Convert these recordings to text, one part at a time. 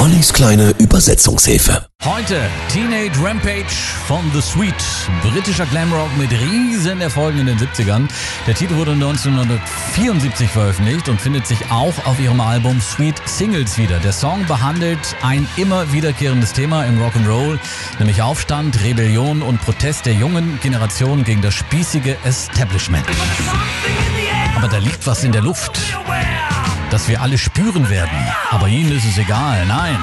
Ollis kleine Übersetzungshilfe. Heute Teenage Rampage von The Sweet. Britischer Glamrock mit riesen Erfolgen in den 70ern. Der Titel wurde 1974 veröffentlicht und findet sich auch auf ihrem Album Sweet Singles wieder. Der Song behandelt ein immer wiederkehrendes Thema im Rock'n'Roll, nämlich Aufstand, Rebellion und Protest der jungen Generation gegen das spießige Establishment. Aber da liegt was in der Luft das wir alle spüren werden. Aber ihnen ist es egal. Nein.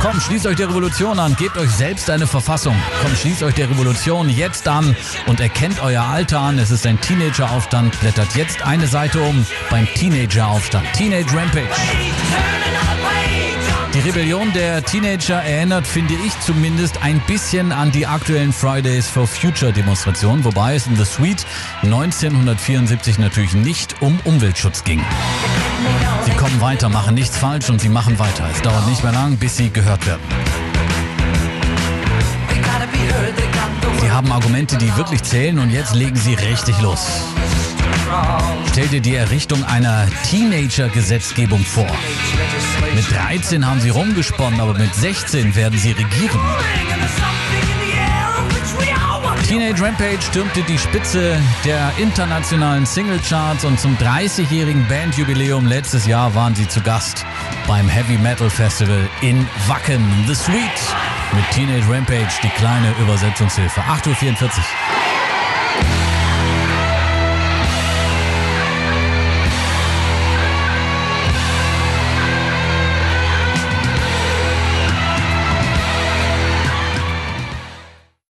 Komm, schließt euch der Revolution an, gebt euch selbst eine Verfassung. Komm, schließt euch der Revolution jetzt an und erkennt euer Alter an. Es ist ein Teenageraufstand. Blättert jetzt eine Seite um beim Teenageraufstand. Teenage Rampage. Die Rebellion der Teenager erinnert, finde ich zumindest, ein bisschen an die aktuellen Fridays for Future Demonstrationen, wobei es in The Suite 1974 natürlich nicht um Umweltschutz ging. Sie kommen weiter, machen nichts falsch und sie machen weiter. Es dauert nicht mehr lang, bis sie gehört werden. Sie haben Argumente, die wirklich zählen und jetzt legen sie richtig los. Stell dir die Errichtung einer Teenager-Gesetzgebung vor. Mit 13 haben sie rumgesponnen, aber mit 16 werden sie regieren. Teenage Rampage stürmte die Spitze der internationalen Singlecharts und zum 30-jährigen Bandjubiläum letztes Jahr waren sie zu Gast beim Heavy Metal Festival in Wacken. The Sweet mit Teenage Rampage, die kleine Übersetzungshilfe. 8.44 Uhr.